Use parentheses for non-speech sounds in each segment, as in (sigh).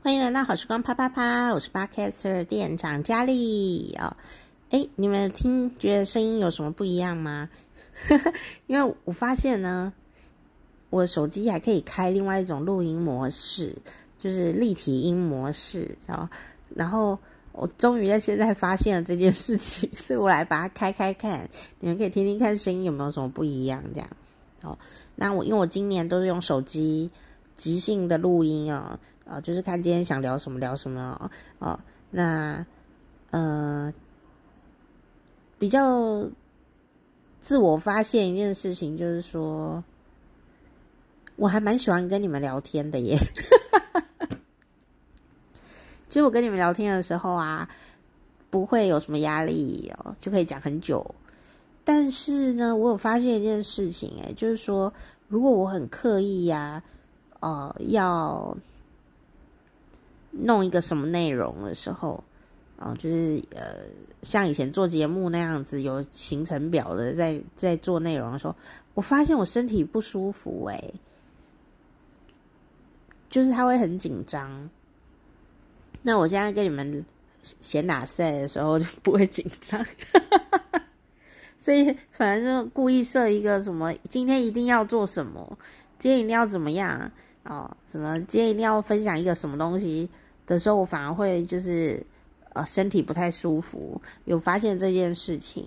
欢迎来到好时光啪啪啪，我是 Podcaster 店长佳丽哦。哎，你们听觉得声音有什么不一样吗？(laughs) 因为我发现呢，我手机还可以开另外一种录音模式，就是立体音模式。然后，然后我终于在现在发现了这件事情，(laughs) 所以我来把它开开看，你们可以听听看声音有没有什么不一样。这样，哦，那我因为我今年都是用手机即兴的录音啊。啊、哦，就是看今天想聊什么聊什么哦。那呃，比较自我发现一件事情，就是说，我还蛮喜欢跟你们聊天的耶。(laughs) 其实我跟你们聊天的时候啊，不会有什么压力哦，就可以讲很久。但是呢，我有发现一件事情，哎，就是说，如果我很刻意呀、啊，呃，要。弄一个什么内容的时候，哦，就是呃，像以前做节目那样子有行程表的，在在做内容的时候，我发现我身体不舒服，诶，就是他会很紧张。那我现在跟你们闲打赛的时候就不会紧张，(laughs) 所以反正就故意设一个什么，今天一定要做什么，今天一定要怎么样哦，什么今天一定要分享一个什么东西。的时候，我反而会就是呃身体不太舒服，有发现这件事情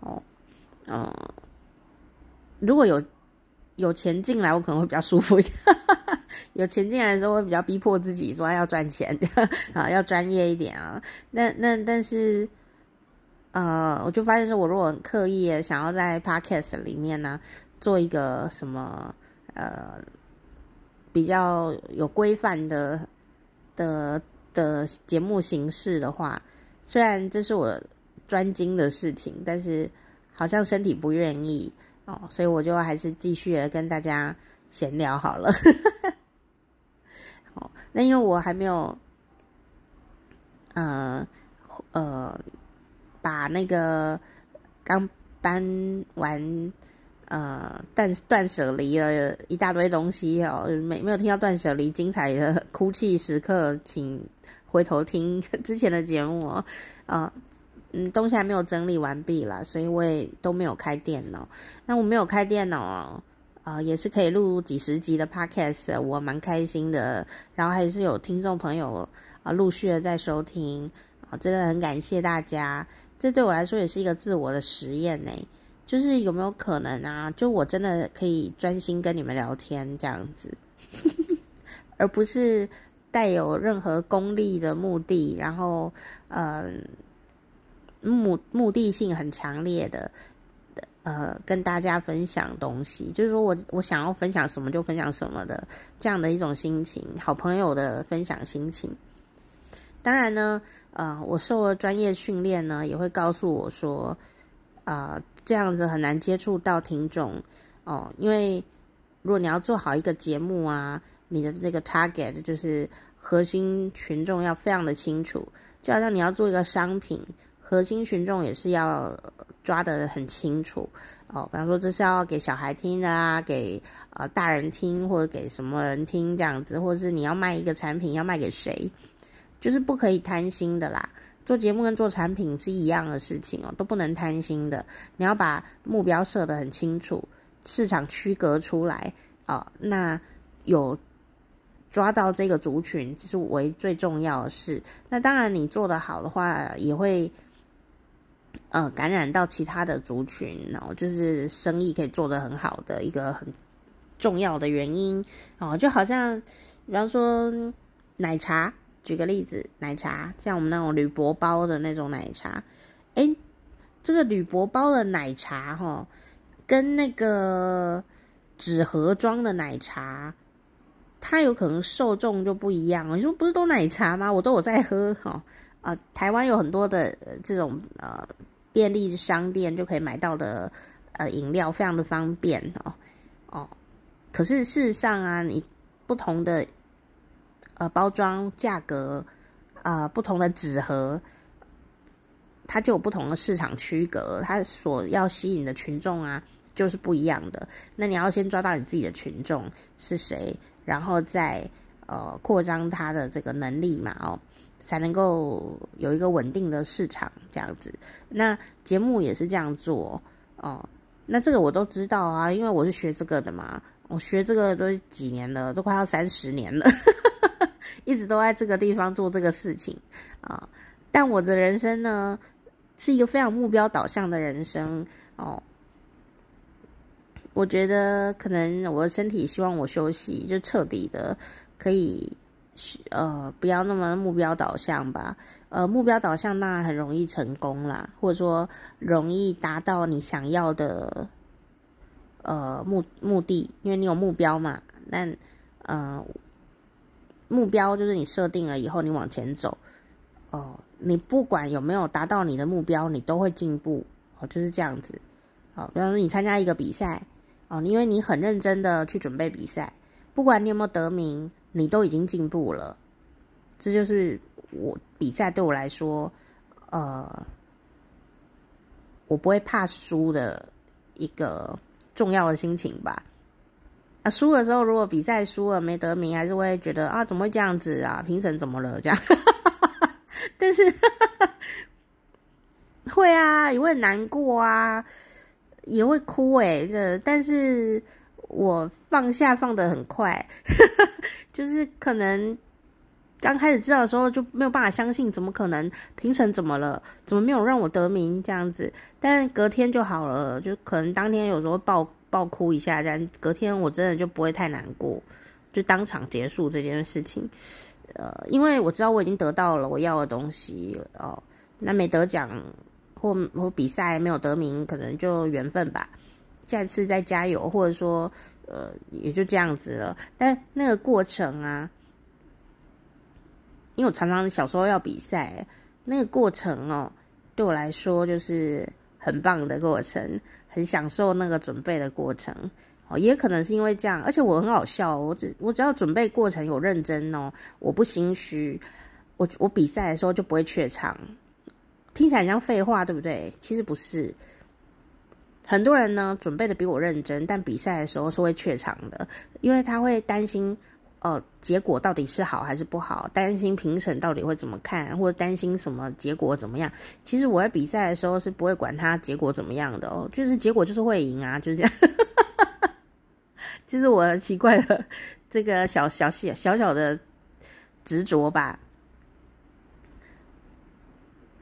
哦，嗯、如果有有钱进来，我可能会比较舒服一点。(laughs) 有钱进来的时候，会比较逼迫自己说要赚钱啊，要专业一点啊。那那但是呃，我就发现说，我如果刻意想要在 Podcast 里面呢做一个什么呃比较有规范的。的的节目形式的话，虽然这是我专精的事情，但是好像身体不愿意哦，所以我就还是继续的跟大家闲聊好了。(laughs) 哦，那因为我还没有，呃呃，把那个刚搬完。呃，断断舍离了一大堆东西哦，没没有听到断舍离精彩的哭泣时刻，请回头听之前的节目哦。啊、(laughs) 嗯，东西还没有整理完毕啦，所以我也都没有开电脑。那我没有开电脑啊、呃，也是可以录几十集的 podcast，我蛮开心的。然后还是有听众朋友啊、呃，陆续的在收听啊、真的很感谢大家。这对我来说也是一个自我的实验呢。就是有没有可能啊？就我真的可以专心跟你们聊天这样子，(laughs) 而不是带有任何功利的目的，然后呃目目的性很强烈的呃跟大家分享东西。就是说我我想要分享什么就分享什么的这样的一种心情，好朋友的分享心情。当然呢，呃，我受了专业训练呢，也会告诉我说，呃。这样子很难接触到听众哦，因为如果你要做好一个节目啊，你的那个 target 就是核心群众要非常的清楚，就好像你要做一个商品，核心群众也是要抓得很清楚哦。比方说这是要给小孩听的啊，给呃大人听，或者给什么人听这样子，或者是你要卖一个产品，要卖给谁，就是不可以贪心的啦。做节目跟做产品是一样的事情哦，都不能贪心的。你要把目标设得很清楚，市场区隔出来哦。那有抓到这个族群，这是为最重要的事。那当然，你做得好的话，也会呃感染到其他的族群，然后就是生意可以做得很好的一个很重要的原因哦。就好像比方说奶茶。举个例子，奶茶像我们那种铝箔包的那种奶茶，诶，这个铝箔包的奶茶哈，跟那个纸盒装的奶茶，它有可能受众就不一样。你说不是都奶茶吗？我都有在喝哈啊，台湾有很多的这种呃便利商店就可以买到的呃饮料，非常的方便哦哦。可是事实上啊，你不同的。呃，包装价格，呃，不同的纸盒，它就有不同的市场区隔，它所要吸引的群众啊，就是不一样的。那你要先抓到你自己的群众是谁，然后再呃扩张他的这个能力嘛，哦，才能够有一个稳定的市场这样子。那节目也是这样做哦。那这个我都知道啊，因为我是学这个的嘛，我学这个都几年了，都快要三十年了，(laughs) 一直都在这个地方做这个事情啊。但我的人生呢，是一个非常目标导向的人生哦。我觉得可能我的身体希望我休息，就彻底的可以，呃，不要那么目标导向吧。呃，目标导向那很容易成功啦，或者说容易达到你想要的，呃，目目的，因为你有目标嘛。那呃，目标就是你设定了以后，你往前走。哦、你不管有没有达到你的目标，你都会进步。哦、就是这样子。哦、比方说你参加一个比赛。哦，因为你很认真的去准备比赛，不管你有没有得名，你都已经进步了。这就是我比赛对我来说，呃，我不会怕输的一个重要的心情吧。啊，输的时候如果比赛输了没得名，还是会觉得啊，怎么会这样子啊？评审怎么了？这样，(laughs) 但是 (laughs) 会啊，也会难过啊。也会哭诶，这但是我放下放的很快，(laughs) 就是可能刚开始知道的时候就没有办法相信，怎么可能评审怎么了？怎么没有让我得名这样子？但隔天就好了，就可能当天有时候爆爆哭一下，但隔天我真的就不会太难过，就当场结束这件事情。呃，因为我知道我已经得到了我要的东西哦，那没得奖。或或比赛没有得名，可能就缘分吧，下次再加油，或者说，呃，也就这样子了。但那个过程啊，因为我常常小时候要比赛，那个过程哦，对我来说就是很棒的过程，很享受那个准备的过程。哦，也可能是因为这样，而且我很好笑，我只我只要准备过程有认真哦，我不心虚，我我比赛的时候就不会怯场。听起来很像废话，对不对？其实不是。很多人呢，准备的比我认真，但比赛的时候是会怯场的，因为他会担心，呃，结果到底是好还是不好，担心评审到底会怎么看，或者担心什么结果怎么样。其实我在比赛的时候是不会管他结果怎么样的哦，就是结果就是会赢啊，就是这样。(laughs) 就是我奇怪的这个小小小小小的执着吧。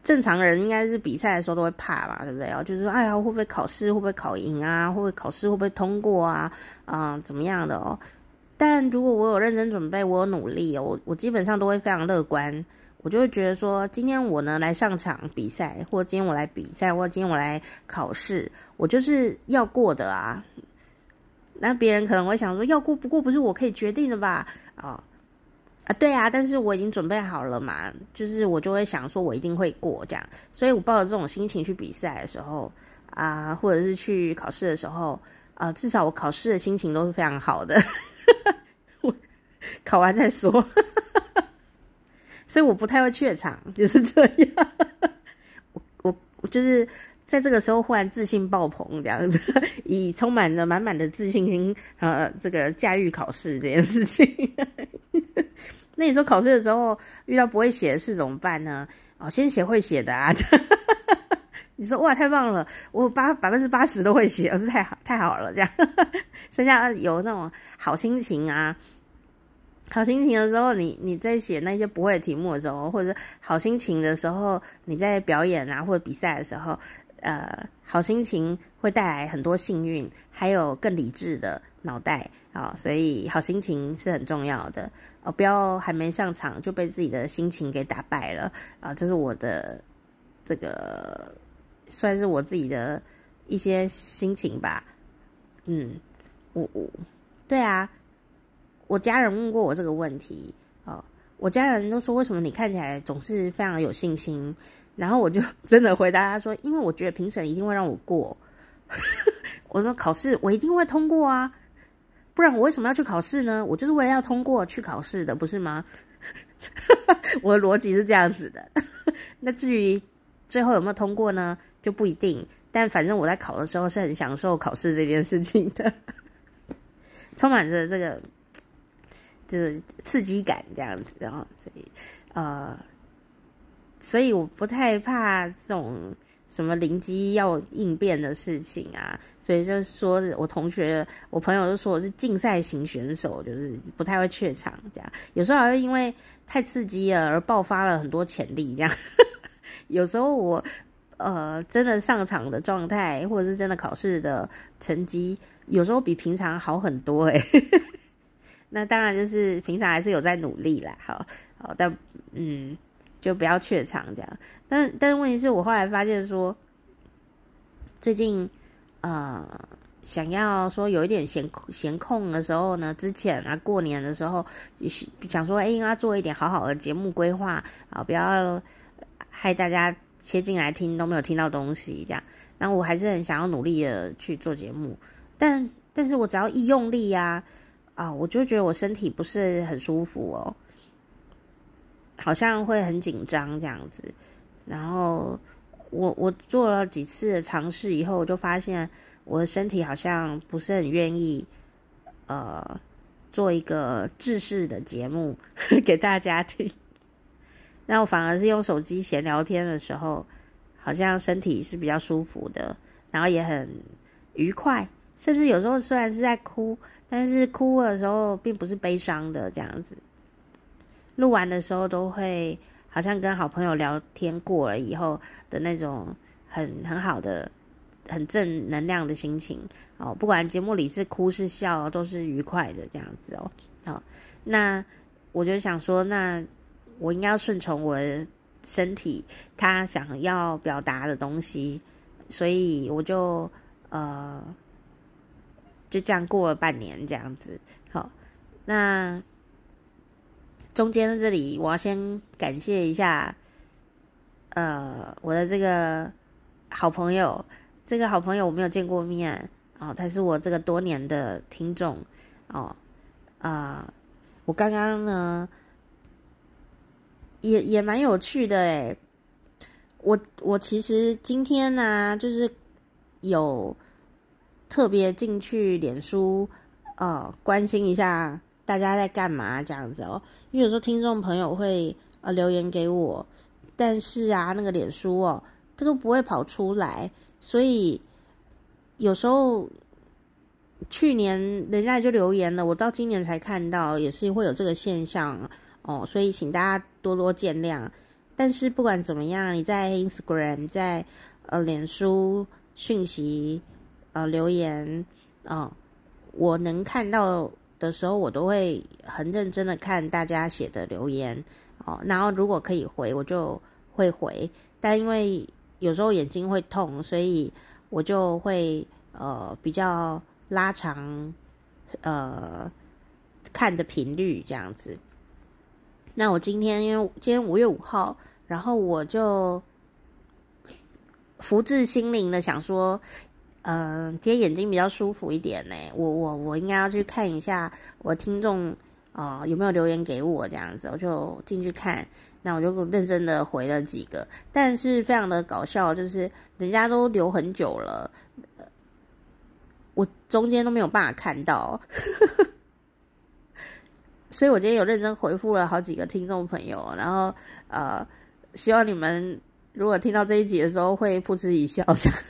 正常人应该是比赛的时候都会怕吧，对不对？哦就是说，哎呀，会不会考试会不会考赢啊？会不会考试会不会通过啊？啊、怎么样的哦？但如果我有认真准备，我有努力，我我基本上都会非常乐观。我就会觉得说，今天我呢来上场比赛，或今天我来比赛，或今天我来考试，我就是要过的啊。那别人可能会想说，要过不过不是我可以决定的吧？啊、哦。啊，对啊，但是我已经准备好了嘛，就是我就会想说，我一定会过这样，所以我抱着这种心情去比赛的时候啊，或者是去考试的时候啊，至少我考试的心情都是非常好的，(laughs) 我考完再说，(laughs) 所以我不太会怯场，就是这样，(laughs) 我我就是在这个时候忽然自信爆棚，这样子，以充满着满满的自信心，呃，这个驾驭考试这件事情。那你说考试的时候遇到不会写的事怎么办呢？哦，先写会写的啊！你说哇，太棒了，我八百分之八十都会写，我是太好太好了，这样，(laughs) 剩下有那种好心情啊，好心情的时候，你你在写那些不会的题目的时候，或者好心情的时候，你在表演啊或者比赛的时候，呃，好心情会带来很多幸运，还有更理智的脑袋啊，所以好心情是很重要的。哦，不要还没上场就被自己的心情给打败了啊！这是我的这个算是我自己的一些心情吧。嗯，我我对啊，我家人问过我这个问题哦，我家人都说，为什么你看起来总是非常有信心？然后我就 (laughs) 真的回答他说，因为我觉得评审一定会让我过。(laughs) 我说考试我一定会通过啊。不然我为什么要去考试呢？我就是为了要通过去考试的，不是吗？(laughs) 我的逻辑是这样子的。那至于最后有没有通过呢，就不一定。但反正我在考的时候是很享受考试这件事情的，(laughs) 充满着这个就是刺激感这样子，然后所以呃，所以我不太怕这种什么灵机要应变的事情啊，所以就说我同学、我朋友都说我是竞赛型选手，就是不太会怯场这样，有时候还会因为太刺激了而爆发了很多潜力这样，(laughs) 有时候我呃真的上场的状态，或者是真的考试的成绩，有时候比平常好很多诶、欸。(laughs) 那当然就是平常还是有在努力啦，好，好，但嗯，就不要怯场这样。但但问题是我后来发现说，最近呃想要说有一点闲闲空的时候呢，之前啊过年的时候，想说哎应该做一点好好的节目规划啊，不要害大家切进来听都没有听到东西这样。那我还是很想要努力的去做节目，但但是我只要一用力呀。啊，我就觉得我身体不是很舒服哦，好像会很紧张这样子。然后我我做了几次尝试以后，我就发现我的身体好像不是很愿意，呃，做一个制式的节目 (laughs) 给大家听。那我反而是用手机闲聊天的时候，好像身体是比较舒服的，然后也很愉快，甚至有时候虽然是在哭。但是哭的时候并不是悲伤的这样子，录完的时候都会好像跟好朋友聊天过了以后的那种很很好的、很正能量的心情哦。不管节目里是哭是笑，都是愉快的这样子哦。好，那我就想说，那我应该要顺从我的身体，他想要表达的东西，所以我就呃。就这样过了半年，这样子。好，那中间这里我要先感谢一下，呃，我的这个好朋友。这个好朋友我没有见过面哦，他是我这个多年的听众哦。啊、我刚刚呢也也蛮有趣的诶。我我其实今天呢、就是有。特别进去脸书，呃，关心一下大家在干嘛这样子哦。因为有时候听众朋友会呃留言给我，但是啊，那个脸书哦，它都不会跑出来，所以有时候去年人家就留言了，我到今年才看到，也是会有这个现象哦。所以请大家多多见谅。但是不管怎么样，你在 Instagram，在呃脸书讯息。呃，留言、哦，我能看到的时候，我都会很认真的看大家写的留言哦。然后如果可以回，我就会回。但因为有时候眼睛会痛，所以我就会呃比较拉长呃看的频率这样子。那我今天因为今天五月五号，然后我就福至心灵的想说。嗯、今天眼睛比较舒服一点呢。我我我应该要去看一下我听众啊、有没有留言给我这样子，我就进去看。那我就认真的回了几个，但是非常的搞笑，就是人家都留很久了，我中间都没有办法看到。(laughs) 所以我今天有认真回复了好几个听众朋友，然后呃，希望你们如果听到这一集的时候会噗嗤一笑这样。(laughs)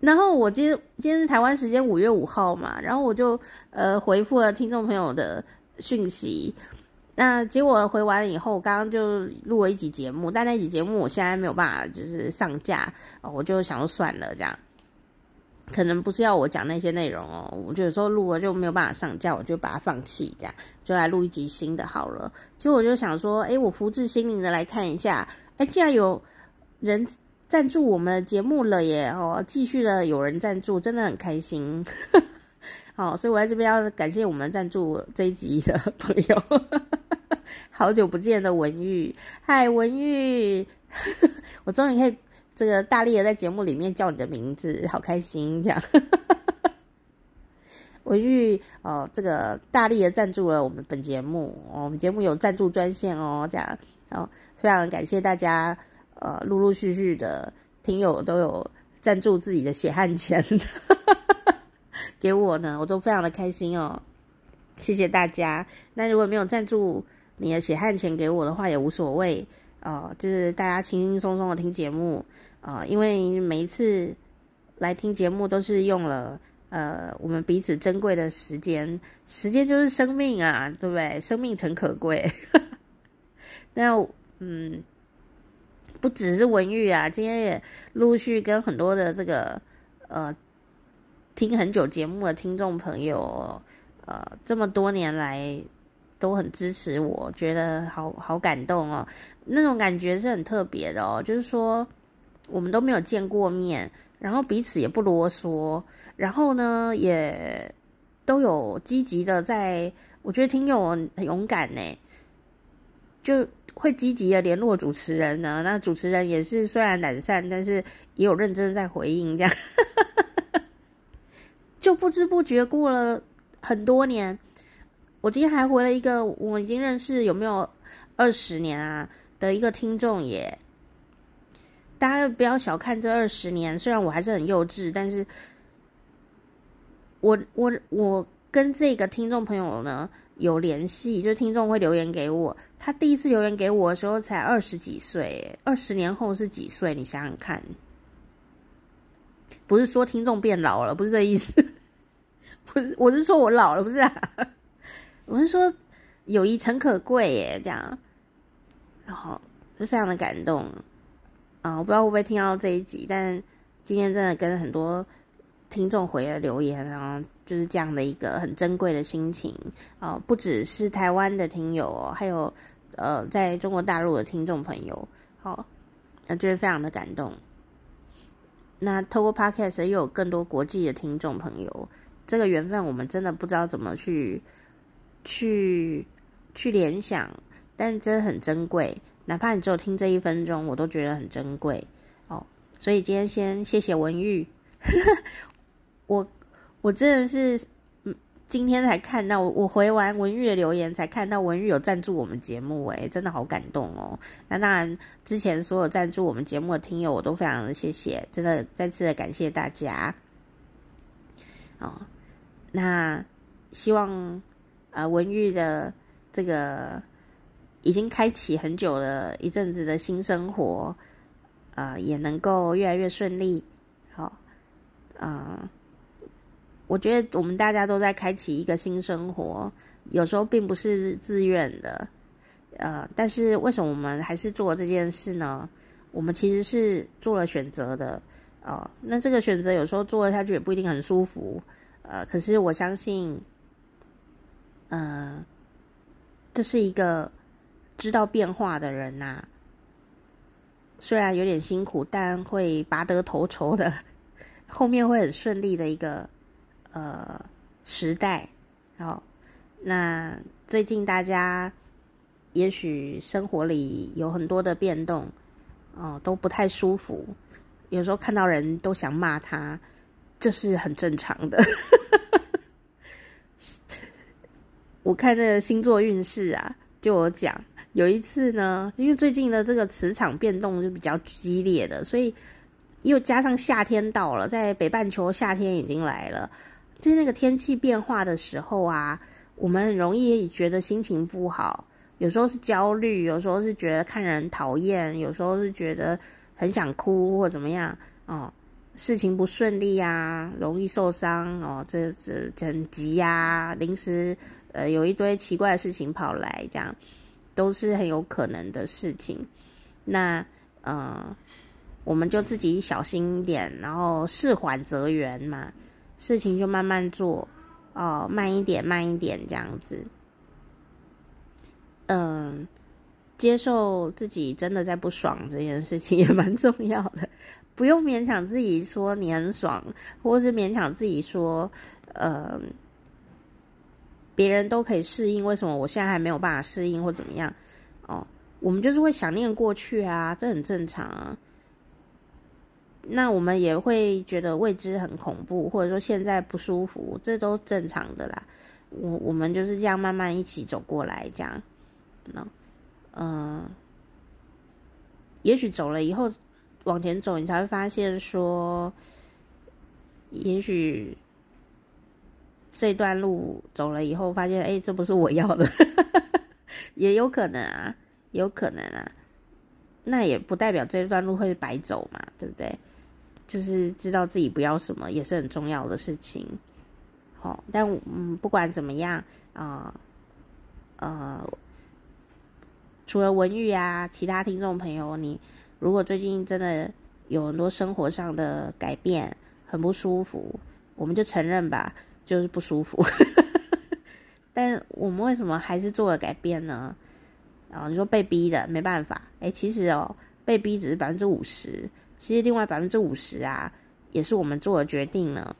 然后我今天今天是台湾时间五月五号嘛，然后我就呃回复了听众朋友的讯息，那结果回完了以后，刚刚就录了一集节目，但那集节目我现在没有办法就是上架，我就想说算了这样，可能不是要我讲那些内容哦，我就有时候录了就没有办法上架，我就把它放弃这样，就来录一集新的好了。其实我就想说，诶，我福至心灵的来看一下，诶，既然有人。赞助我们的节目了耶！哦，继续的有人赞助，真的很开心。好，(laughs) 所以我在这边要感谢我们赞助这一集的朋友。(laughs) 好久不见的文玉，嗨，文玉，(laughs) 我终于可以这个大力的在节目里面叫你的名字，好开心这样。(laughs) 文玉哦，这个大力的赞助了我们本节目，我们节目有赞助专线哦，这样哦，非常感谢大家。呃，陆陆续续的听友都有赞助自己的血汗钱，(laughs) 给我呢，我都非常的开心哦。谢谢大家。那如果没有赞助你的血汗钱给我的话，也无所谓哦。就是大家轻轻松松的听节目啊、因为每一次来听节目都是用了呃我们彼此珍贵的时间，时间就是生命啊，对不对？生命诚可贵。(laughs) 那嗯，不只是文玉啊，今天也陆续跟很多的这个呃。听很久节目的听众朋友，呃，这么多年来都很支持我，觉得好好感动哦。那种感觉是很特别的哦，就是说我们都没有见过面，然后彼此也不啰嗦，然后呢也都有积极的在，我觉得听友很勇敢呢，就会积极的联络主持人呢。那主持人也是虽然懒散，但是也有认真在回应这样。(laughs) 就不知不觉过了很多年，我今天还回了一个我已经认识有没有二十年啊的一个听众耶。大家不要小看这二十年，虽然我还是很幼稚，但是我我我跟这个听众朋友呢有联系，就是听众会留言给我。他第一次留言给我的时候才二十几岁，二十年后是几岁？你想想看。不是说听众变老了，不是这意思。(laughs) 不是，我是说我老了，不是。我是说友谊诚可贵耶，这样。然后是非常的感动啊！我不知道会不会听到这一集，但今天真的跟很多听众回了留言，然后就是这样的一个很珍贵的心情啊！不只是台湾的听友哦，还有呃，在中国大陆的听众朋友，好，那就是非常的感动。那透过 Podcast 又有更多国际的听众朋友，这个缘分我们真的不知道怎么去去去联想，但真的很珍贵。哪怕你只有听这一分钟，我都觉得很珍贵哦。所以今天先谢谢文玉，(laughs) 我我真的是嗯。今天才看到我，我回完文玉的留言，才看到文玉有赞助我们节目，诶，真的好感动哦。那当然，之前所有赞助我们节目的听友，我都非常的谢谢，真的再次的感谢大家。哦，那希望呃文玉的这个已经开启很久了一阵子的新生活，呃，也能够越来越顺利。好，呃。我觉得我们大家都在开启一个新生活，有时候并不是自愿的，呃，但是为什么我们还是做这件事呢？我们其实是做了选择的，哦，那这个选择有时候做了下去也不一定很舒服，呃，可是我相信，呃，这是一个知道变化的人呐，虽然有点辛苦，但会拔得头筹的，(laughs) 后面会很顺利的一个。呃，时代，好，那最近大家也许生活里有很多的变动，哦、都不太舒服，有时候看到人都想骂他，这是很正常的。我看那个星座运势啊，就我讲，有一次呢，因为最近的这个磁场变动是比较激烈的，所以又加上夏天到了，在北半球夏天已经来了。在那个天气变化的时候啊，我们很容易觉得心情不好，有时候是焦虑，有时候是觉得看人讨厌，有时候是觉得很想哭或怎么样哦，事情不顺利啊，容易受伤哦，这这很急呀，临时呃有一堆奇怪的事情跑来，这样都是很有可能的事情。那呃，我们就自己小心一点，然后事缓则圆嘛。事情就慢慢做，哦，慢一点，慢一点，这样子。嗯，接受自己真的在不爽这件事情也蛮重要的，不用勉强自己说你很爽，或是勉强自己说，嗯，别人都可以适应，为什么我现在还没有办法适应或怎么样？哦，我们就是会想念过去啊，这很正常啊。那我们也会觉得未知很恐怖，或者说现在不舒服，这都正常的啦。我我们就是这样慢慢一起走过来，这样，那嗯、也许走了以后往前走，你才会发现说，也许这段路走了以后，发现哎，这不是我要的，(laughs) 也有可能啊，有可能啊。那也不代表这段路会白走嘛，对不对？就是知道自己不要什么，也是很重要的事情。好、但嗯，不管怎么样啊，呃，呃，除了文玉啊，其他听众朋友，你如果最近真的有很多生活上的改变，很不舒服，我们就承认吧，就是不舒服。(laughs) 但我们为什么还是做了改变呢？啊你说被逼的，没办法。哎，其实哦，被逼只是百分之五十，其实另外百分之五十啊，也是我们做的决定呢。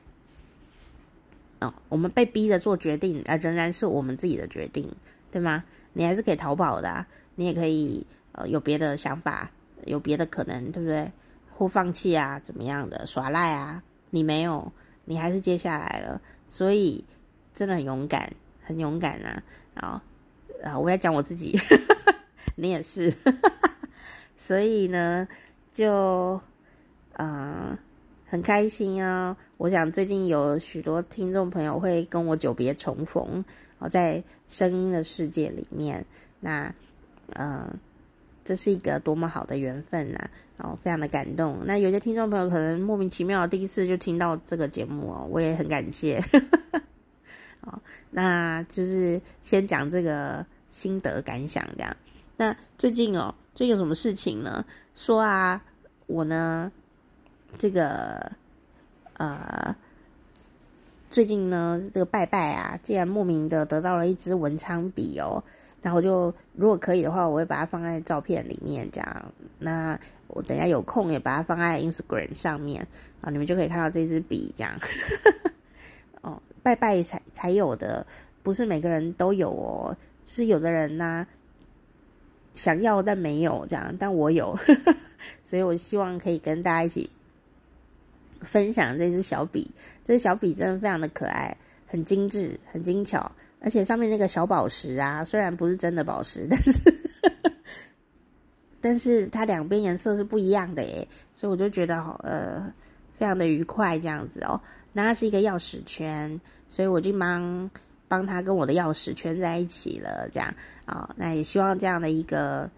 哦，我们被逼着做决定，而仍然是我们自己的决定，对吗？你还是可以逃跑的，你也可以呃有别的想法，有别的可能，对不对？或放弃啊，怎么样的耍赖啊？你没有，你还是接下来了，所以真的很勇敢，很勇敢啊！啊。啊，我要讲我自己，(laughs) 你也是，(laughs) 所以呢，就呃很开心啊。我想最近有许多听众朋友会跟我久别重逢，哦，在声音的世界里面，那呃，这是一个多么好的缘分呐！哦，非常的感动。那有些听众朋友可能莫名其妙第一次就听到这个节目哦，我也很感谢。(laughs) 哦，那就是先讲这个。心得感想这样，那最近哦，最近有什么事情呢？说啊，我呢，这个呃，最近呢，这个拜拜啊，竟然莫名的得到了一支文昌笔哦，然后就如果可以的话，我会把它放在照片里面这样。那我等下有空也把它放在 Instagram 上面啊，你们就可以看到这支笔这样。(laughs) 哦，拜拜才才有的，不是每个人都有哦。就是有的人呢、想要但没有这样，但我有，呵呵，所以我希望可以跟大家一起分享这支小笔。这支小笔真的非常的可爱，很精致，很精巧，而且上面那个小宝石啊，虽然不是真的宝石，但是但是它两边颜色是不一样的耶，所以我就觉得好呃，非常的愉快这样子哦。那它是一个钥匙圈，所以我就忙。帮他跟我的钥匙圈在一起了，这样啊、哦，那也希望这样的一个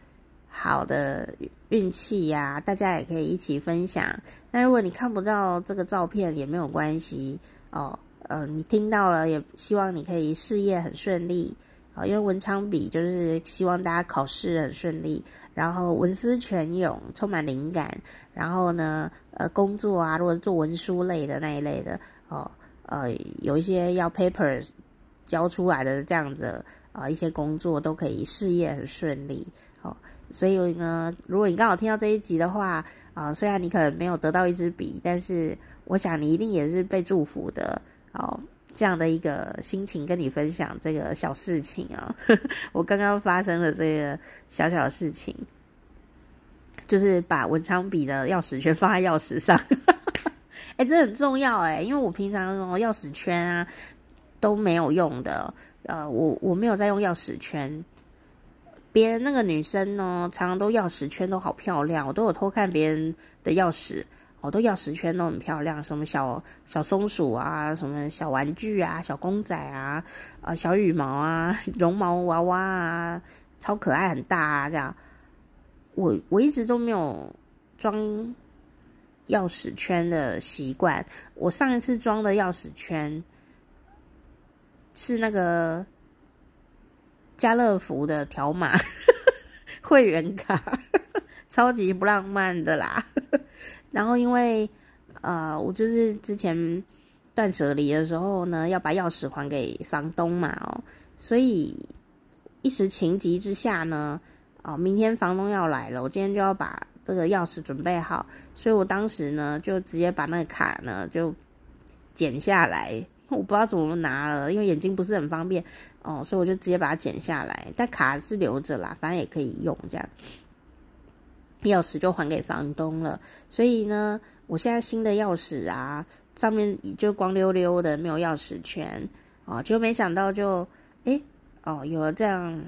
好的运气呀，大家也可以一起分享。那如果你看不到这个照片也没有关系哦，呃，你听到了，也希望你可以事业很顺利啊、因为文昌笔就是希望大家考试很顺利，然后文思泉涌，充满灵感，然后呢，呃，工作啊，如果是做文书类的那一类的哦，呃，有一些要 papers。教出来的这样子啊、一些工作都可以事业很顺利哦。所以呢，如果你刚好听到这一集的话啊、虽然你可能没有得到一支笔，但是我想你一定也是被祝福的哦。这样的一个心情跟你分享这个小事情啊、哦，(laughs) 我刚刚发生的这个小小的事情，就是把文昌笔的钥匙圈放在钥匙上，(laughs) 哎，这很重要哎，因为我平常那种钥匙圈啊。都没有用的，呃，我我没有在用钥匙圈。别人那个女生呢，常常都钥匙圈都好漂亮，我都有偷看别人的钥匙，好多钥匙圈都很漂亮，什么小小松鼠啊，什么小玩具啊，小公仔啊，啊，小羽毛啊，(laughs) 绒毛娃娃啊，超可爱，很大啊，这样。我我一直都没有装钥匙圈的习惯，我上一次装的钥匙圈。是那个家乐福的条码 (laughs) 会员卡，(laughs) 超级不浪漫的啦。然后因为呃，我就是之前断舍离的时候呢，要把钥匙还给房东嘛，哦，所以一时情急之下呢，哦，明天房东要来了，我今天就要把这个钥匙准备好，所以我当时呢就直接把那个卡呢就剪下来。(laughs) 我不知道怎么拿了，因为眼睛不是很方便哦，所以我就直接把它剪下来。但卡是留着啦，反正也可以用这样。钥匙就还给房东了。所以呢，我现在新的钥匙啊，上面就光溜溜的，没有钥匙圈啊。就没想到就诶哦，有了这样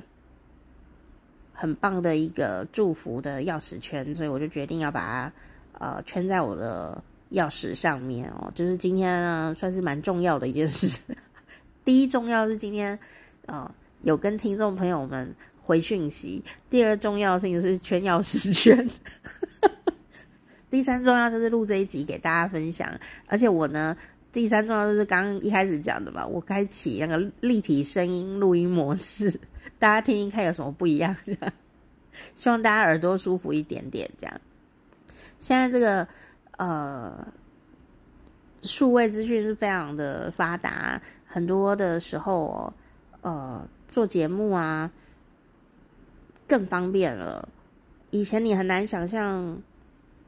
很棒的一个祝福的钥匙圈，所以我就决定要把它呃圈在我的。钥匙上面哦，就是今天呢，算是蛮重要的一件事，(laughs) 第一重要是今天，呃，有跟听众朋友们回讯息；第二重要性就是圈钥匙圈；(laughs) 第三重要就是录这一集给大家分享。而且我呢，第三重要就是刚刚一开始讲的嘛，我开启那个立体声音录音模式，(laughs) 大家听听看有什么不一样。这样，希望大家耳朵舒服一点点。这样，现在这个呃。数位资讯是非常的发达，很多的时候哦，呃，做节目啊更方便了。以前你很难想象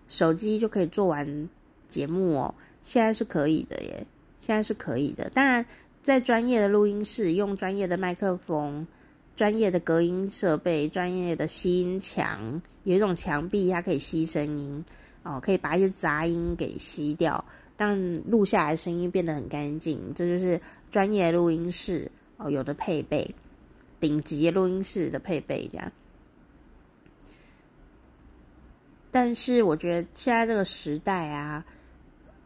手机就可以做完节目哦，现在是可以的耶，现在是可以的。当然，在专业的录音室用专业的麦克风、专业的隔音设备、专业的吸音墙，有一种墙壁它可以吸声音哦，可以把一些杂音给吸掉。让录下来声音变得很干净，这就是专业录音室哦，有的配备，顶级录音室的配备这样。但是我觉得现在这个时代啊，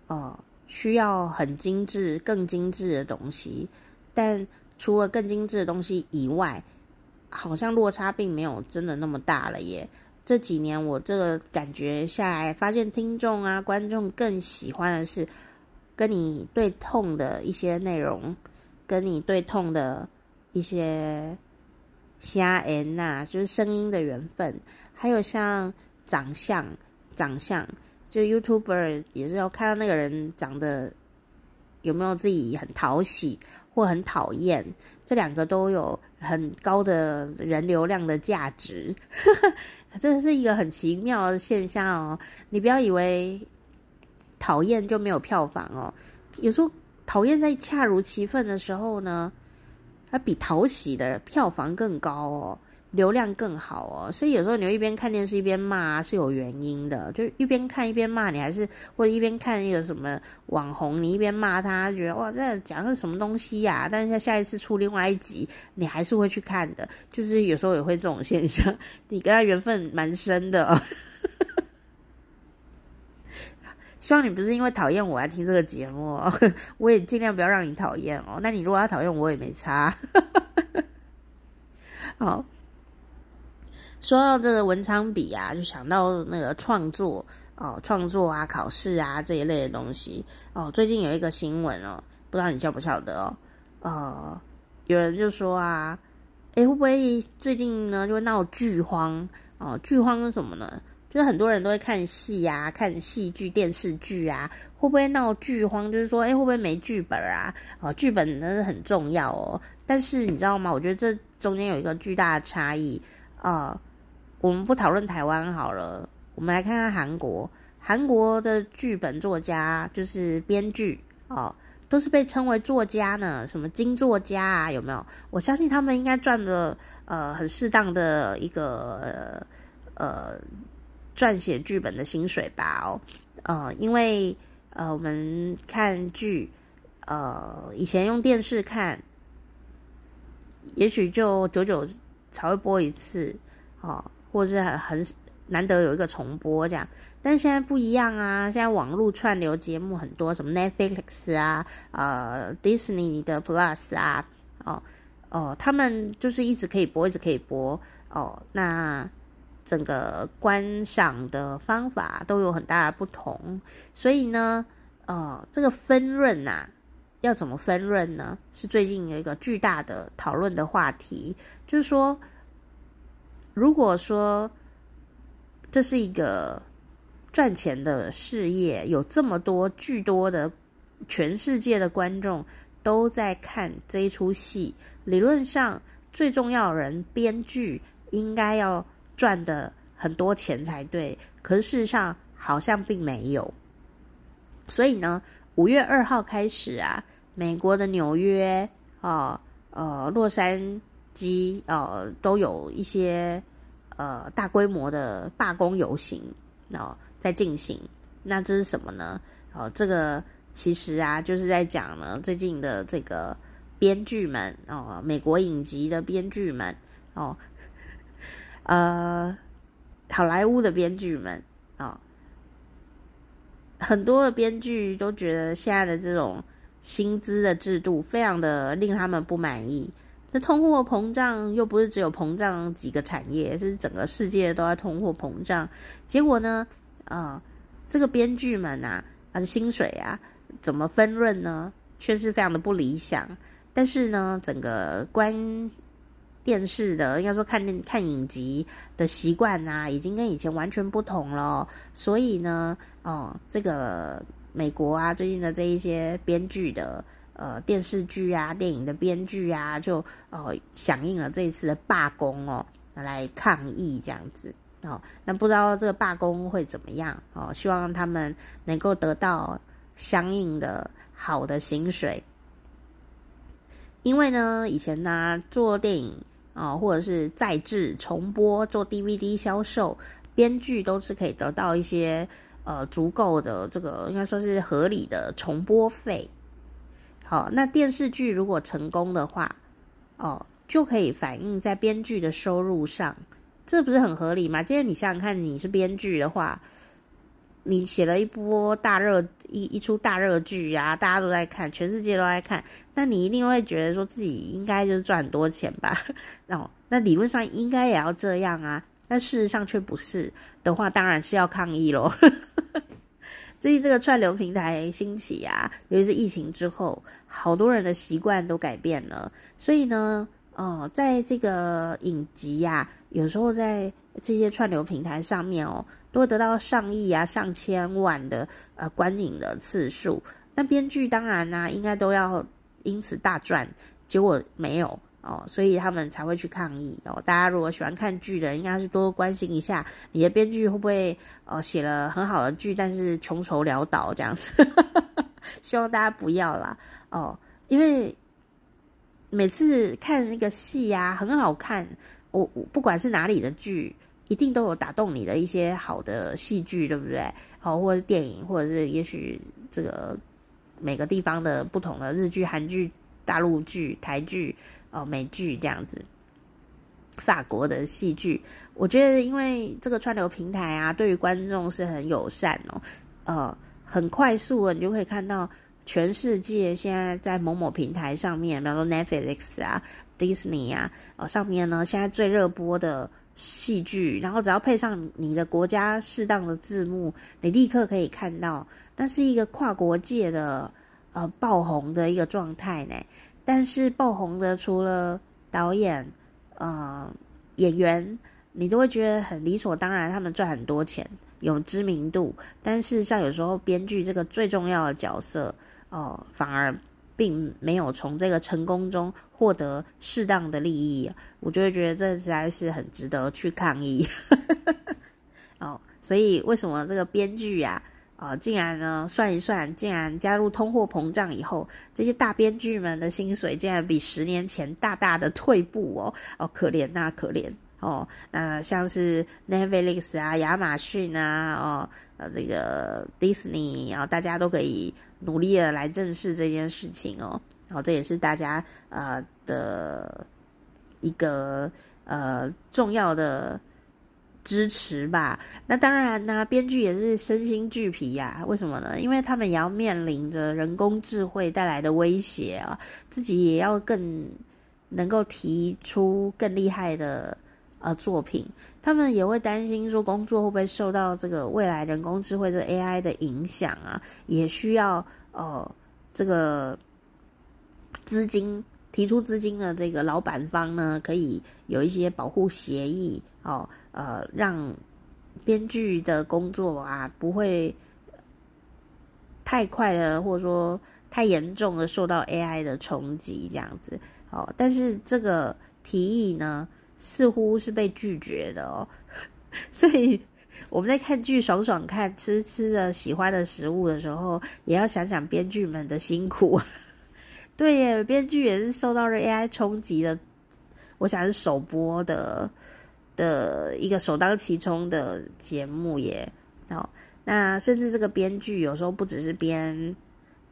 哦，需要很精致、更精致的东西。但除了更精致的东西以外，好像落差并没有真的那么大了耶。这几年我这个感觉下来，发现听众啊、观众更喜欢的是跟你对痛的一些内容，跟你对痛的一些声音呐，就是声音的缘分，还有像长相、长相，就 YouTuber 也是要看到那个人长得有没有自己很讨喜或很讨厌，这两个都有很高的人流量的价值。(laughs) 这是一个很奇妙的现象哦，你不要以为讨厌就没有票房哦，有时候讨厌在恰如其分的时候呢，它比讨喜的票房更高哦。流量更好哦，所以有时候你一边看电视一边骂是有原因的，就一边看一边骂，你还是或者一边看一个什么网红，你一边骂他，觉得哇，这讲的是什么东西呀、但是下一次出另外一集，你还是会去看的，就是有时候也会这种现象，你跟他缘分蛮深的、哦。(laughs) 希望你不是因为讨厌我来听这个节目、哦，(laughs) 我也尽量不要让你讨厌哦。那你如果要讨厌我，也没差。(laughs) 好。说到这个文昌笔啊，就想到那个创作哦，创作啊，考试啊这一类的东西哦。最近有一个新闻哦，不知道你晓不晓得哦？呃，有人就说啊，诶，会不会最近呢就会闹剧荒哦？剧荒是什么呢？就是很多人都会看戏啊，看戏剧、电视剧啊，会不会闹剧荒？就是说，诶，会不会没剧本啊？哦，剧本那是很重要哦。但是你知道吗？我觉得这中间有一个巨大的差异啊。我们不讨论台湾好了，我们来看看韩国。韩国的剧本作家就是编剧哦，都是被称为作家呢，什么金作家啊，有没有？我相信他们应该赚了呃很适当的一个呃，撰写剧本的薪水吧哦，呃，因为呃我们看剧呃以前用电视看，也许就久久才会播一次哦。或是很很难得有一个重播这样，但是现在不一样啊！现在网络串流节目很多，什么 Netflix 啊，呃，Disney 的 Plus 啊，哦哦，他们就是一直可以播，一直可以播哦。那整个观赏的方法都有很大的不同，所以呢，呃，这个分润呐、要怎么分润呢？是最近有一个巨大的讨论的话题，就是说。如果说这是一个赚钱的事业，有这么多巨多的全世界的观众都在看这一出戏，理论上最重要人编剧应该要赚的很多钱才对，可是事实上好像并没有。所以呢，五月二号开始啊，美国的纽约啊，呃，洛杉机呃，都有一些呃大规模的罢工游行哦在进行。那这是什么呢？哦，这个其实啊就是在讲呢，最近的这个编剧们哦，美国影集的编剧们哦，呃，好莱坞的编剧们啊，哦，很多的编剧都觉得现在的这种薪资的制度，非常的令他们不满意。那通货膨胀又不是只有膨胀几个产业，是整个世界都在通货膨胀。结果呢，啊、这个编剧们啊，他的薪水啊，怎么分润呢？却是非常的不理想。但是呢，整个观电视的，应该说看电看影集的习惯啊，已经跟以前完全不同了。所以呢，哦，这个美国啊，最近的这一些编剧的呃电视剧啊、电影的编剧啊，就哦响应了这一次的罢工哦，来抗议这样子哦。那不知道这个罢工会怎么样哦？希望他们能够得到相应的好的薪水，因为呢，以前呢做电影。啊、或者是再制重播做 DVD 销售，编剧都是可以得到一些呃足够的这个应该说是合理的重播费。好，那电视剧如果成功的话，哦，就可以反映在编剧的收入上，这不是很合理吗？今天你想想看，你是编剧的话。你写了一波大热一一出大热剧啊，大家都在看，全世界都在看，那你一定会觉得说自己应该就是赚很多钱吧？(laughs) 哦，那理论上应该也要这样啊，但事实上却不是的话，当然是要抗议咯。(laughs) 最近这个串流平台兴起啊，尤其是疫情之后，好多人的习惯都改变了，所以呢，哦，在这个影集呀、啊，有时候在这些串流平台上面哦。都会得到上亿啊、上千万的呃观影的次数，那编剧当然呢、应该都要因此大赚，结果没有哦，所以他们才会去抗议哦。大家如果喜欢看剧的人，应该是多关心一下你的编剧会不会呃写了很好的剧，但是穷愁潦倒这样子。(laughs) 希望大家不要啦哦，因为每次看那个戏呀、很好看，我我不管是哪里的剧。一定都有打动你的一些好的戏剧，对不对？好，或者是电影，或者是也许这个每个地方的不同的日剧、韩剧、大陆剧、台剧、哦美剧这样子，法国的戏剧，我觉得因为这个串流平台啊，对于观众是很友善哦，呃，很快速的，你就可以看到全世界现在在某某平台上面，比方说 Netflix 啊、Disney 啊，哦上面呢现在最热播的。戏剧，然后只要配上你的国家适当的字幕，你立刻可以看到，那是一个跨国界的呃爆红的一个状态呢。但是爆红的除了导演、呃演员，你都会觉得很理所当然，他们赚很多钱，有知名度。但事实上，有时候编剧这个最重要的角色哦、反而。并没有从这个成功中获得适当的利益，我就会觉得这实在是很值得去抗议。(laughs) 哦，所以为什么这个编剧呀，啊，竟然呢算一算，竟然加入通货膨胀以后，这些大编剧们的薪水竟然比十年前大大的退步哦，哦，可怜呐，可怜哦，那像是 Netflix 啊、亚马逊啊、哦，呃，这个 Disney，然后大家都可以。努力的来正视这件事情哦，然后，这也是大家呃的一个呃重要的支持吧。那当然呢，编剧也是身心俱疲呀。为什么呢？因为他们也要面临着人工智慧带来的威胁啊，自己也要更能够提出更厉害的呃作品。他们也会担心说，工作会不会受到这个未来人工智慧这 AI 的影响啊？也需要呃这个资金提出资金的这个老板方呢，可以有一些保护协议哦，呃，让编剧的工作啊不会太快的或者说太严重的受到 AI 的冲击这样子。哦，但是这个提议呢，似乎是被拒绝的哦，(laughs) 所以我们在看剧爽爽看，吃吃着喜欢的食物的时候，也要想想编剧们的辛苦。(laughs) 对耶，编剧也是受到了 AI 冲击的，我想是首播的的一个首当其冲的节目耶。哦，那甚至这个编剧有时候不只是编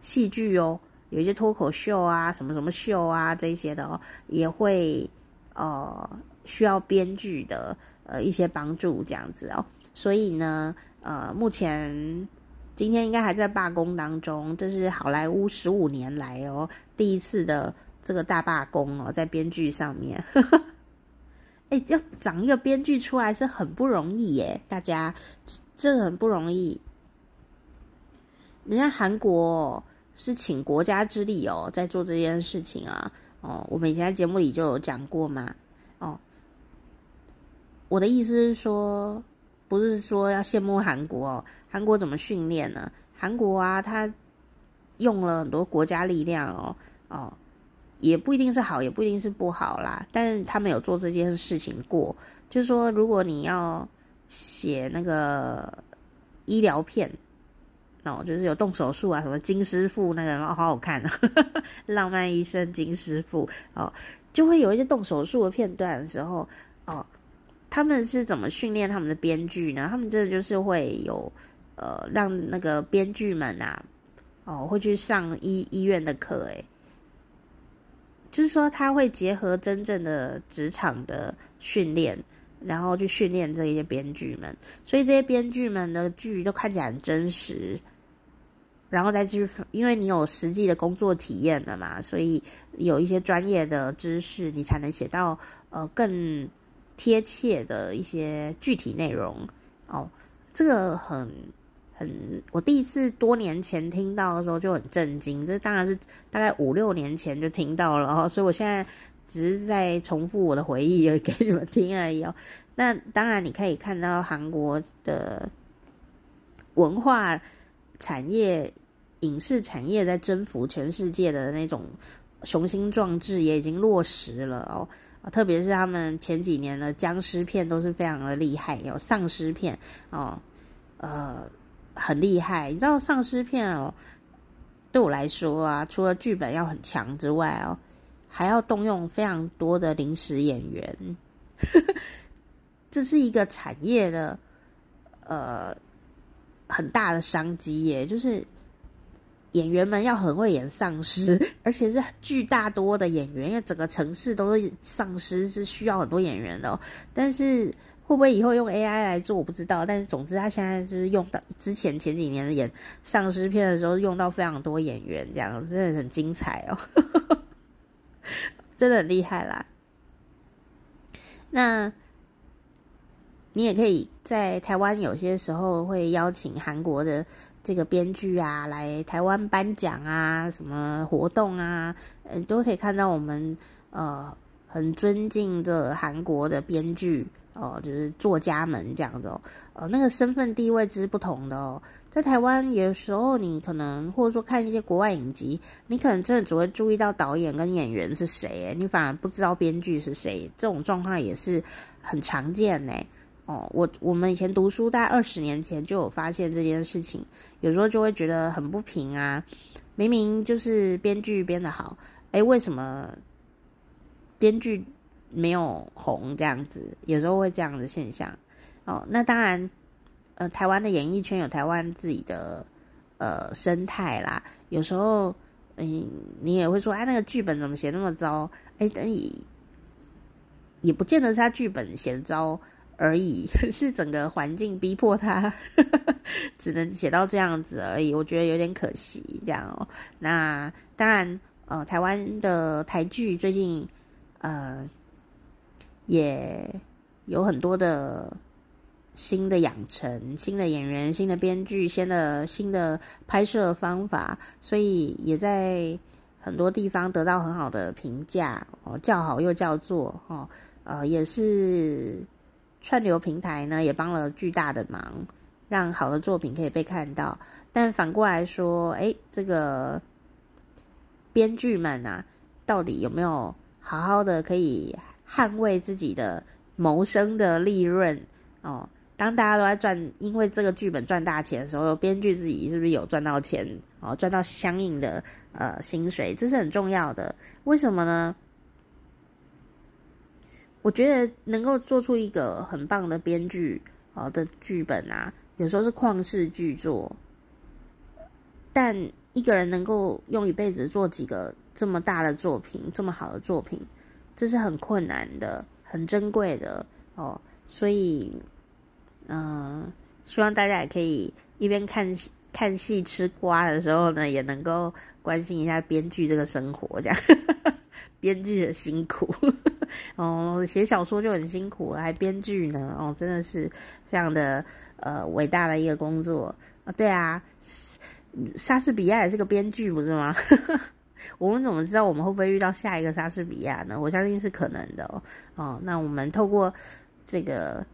戏剧哦，有一些脱口秀啊、什么什么秀啊这些的哦，也会呃。需要编剧的呃一些帮助这样子哦，所以呢，呃，目前今天应该还在罢工当中。这是好莱坞十五年来哦第一次的这个大罢工哦，在编剧上面。哎，要长一个编剧出来是很不容易耶，大家这很不容易。人家韩国，是请国家之力哦，在做这件事情啊。哦，我们以前在节目里就有讲过嘛。哦，我的意思是说，不是说要羡慕韩国哦。韩国怎么训练呢？韩国啊，他用了很多国家力量哦。哦。也不一定是好，也不一定是不好啦。但是他们有做这件事情过，就是说，如果你要写那个医疗片，哦，就是有动手术啊，什么金师傅那个，哦，好好看啊，(laughs) 浪漫医生金师傅哦，就会有一些动手术的片段的时候，哦，他们是怎么训练他们的编剧呢？他们真的就是会有呃，让那个编剧们啊，哦，会去上医医院的课，诶。就是说，他会结合真正的职场的训练，然后去训练这些编剧们，所以这些编剧们的剧都看起来很真实。然后再去，因为你有实际的工作体验了嘛，所以有一些专业的知识，你才能写到呃更贴切的一些具体内容哦。这个很。很，我第一次多年前听到的时候就很震惊，这当然是大概五六年前就听到了哦，所以我现在只是在重复我的回忆而给你们听而已哦。那当然你可以看到韩国的文化产业、影视产业在征服全世界的那种雄心壮志也已经落实了哦，特别是他们前几年的僵尸片都是非常的厉害，有丧尸片哦，呃。很厉害，你知道丧尸片哦，对我来说啊，除了剧本要很强之外哦，还要动用非常多的临时演员，(laughs) 这是一个产业的呃很大的商机耶，就是演员们要很会演丧尸，(laughs) 而且是巨大多的演员，因为整个城市都是丧尸，是需要很多演员的，但是。会不会以后用 AI 来做？我不知道。但是总之，他现在就是用到之前前几年的演丧尸片的时候，用到非常多演员，这样真的很精彩哦，(laughs) 真的很厉害啦。那你也可以在台湾，有些时候会邀请韩国的这个编剧啊来台湾颁奖啊，什么活动啊，呃，都可以看到我们呃很尊敬的韩国的编剧。哦，就是作家们这样子哦，呃，那个身份地位之不同的哦，在台湾有时候你可能或者说看一些国外影集，你可能真的只会注意到导演跟演员是谁，你反而不知道编剧是谁，这种状况也是很常见呢。哦，我我们以前读书大概二十年前就有发现这件事情，有时候就会觉得很不平啊，明明就是编剧编得好，诶，为什么编剧？没有红这样子，有时候会这样的现象哦。那当然，呃，台湾的演艺圈有台湾自己的呃生态啦。有时候，嗯，你也会说，哎，那个剧本怎么写那么糟？哎，等也也不见得是他剧本写的糟而已，(laughs) 是整个环境逼迫他 (laughs) 只能写到这样子而已。我觉得有点可惜，这样哦。那当然，呃，台湾的台剧最近，呃。也有很多的新的养成、新的演员、新的编剧、新的新的拍摄方法，所以也在很多地方得到很好的评价哦，叫好又叫座哦，呃，也是串流平台呢也帮了巨大的忙，让好的作品可以被看到。但反过来说，哎，这个编剧们啊，到底有没有好好的可以？捍卫自己的谋生的利润哦。当大家都在赚，因为这个剧本赚大钱的时候，编剧自己是不是有赚到钱哦？赚到相应的呃薪水，这是很重要的。为什么呢？我觉得能够做出一个很棒的编剧哦的剧本啊，有时候是旷世巨作。但一个人能够用一辈子做几个这么大的作品，这么好的作品。这是很困难的，很珍贵的哦，所以，嗯、希望大家也可以一边看看戏吃瓜的时候呢，也能够关心一下编剧这个生活，这样 (laughs) 编剧的辛苦 (laughs) 哦，写小说就很辛苦了，还编剧呢，哦，真的是非常的呃伟大的一个工作啊！对啊，莎士比亚也是个编剧，不是吗？我们怎么知道我们会不会遇到下一个莎士比亚呢？我相信是可能的哦。哦，那我们透过这个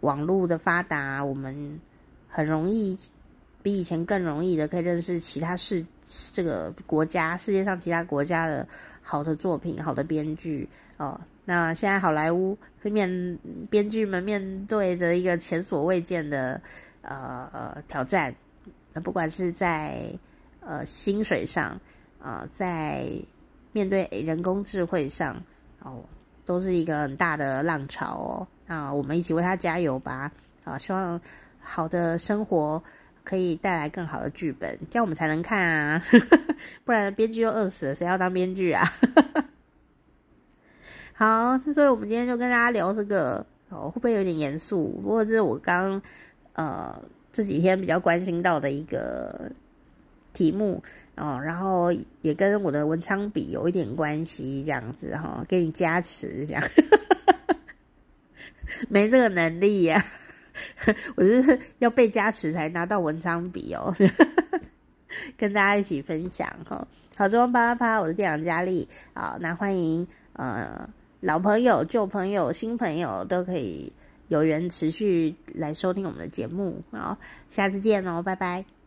网络的发达，我们很容易。比以前更容易的可以认识其他世这个国家世界上其他国家的好的作品、好的编剧哦。那现在好莱坞面编剧们面对着一个前所未见的呃挑战，不管是在呃薪水上呃，在面对人工智慧上哦，都是一个很大的浪潮哦。那我们一起为他加油吧！啊，希望好的生活。可以带来更好的剧本，这样我们才能看啊！(laughs) 不然编剧又饿死了，谁要当编剧啊？(laughs) 好，所以我们今天就跟大家聊这个哦，会不会有点严肃？不过这是我刚呃这几天比较关心到的一个题目哦，然后也跟我的文昌笔有一点关系，这样子哈、哦，给你加持，这样 (laughs) 没这个能力呀、(laughs) 我就是要被加持才拿到文昌笔哦，(laughs) 跟大家一起分享哈。好，中啪啪啪，我是店长佳丽啊，那欢迎呃老朋友、旧朋友、新朋友都可以有缘持续来收听我们的节目，好，下次见哦，拜拜。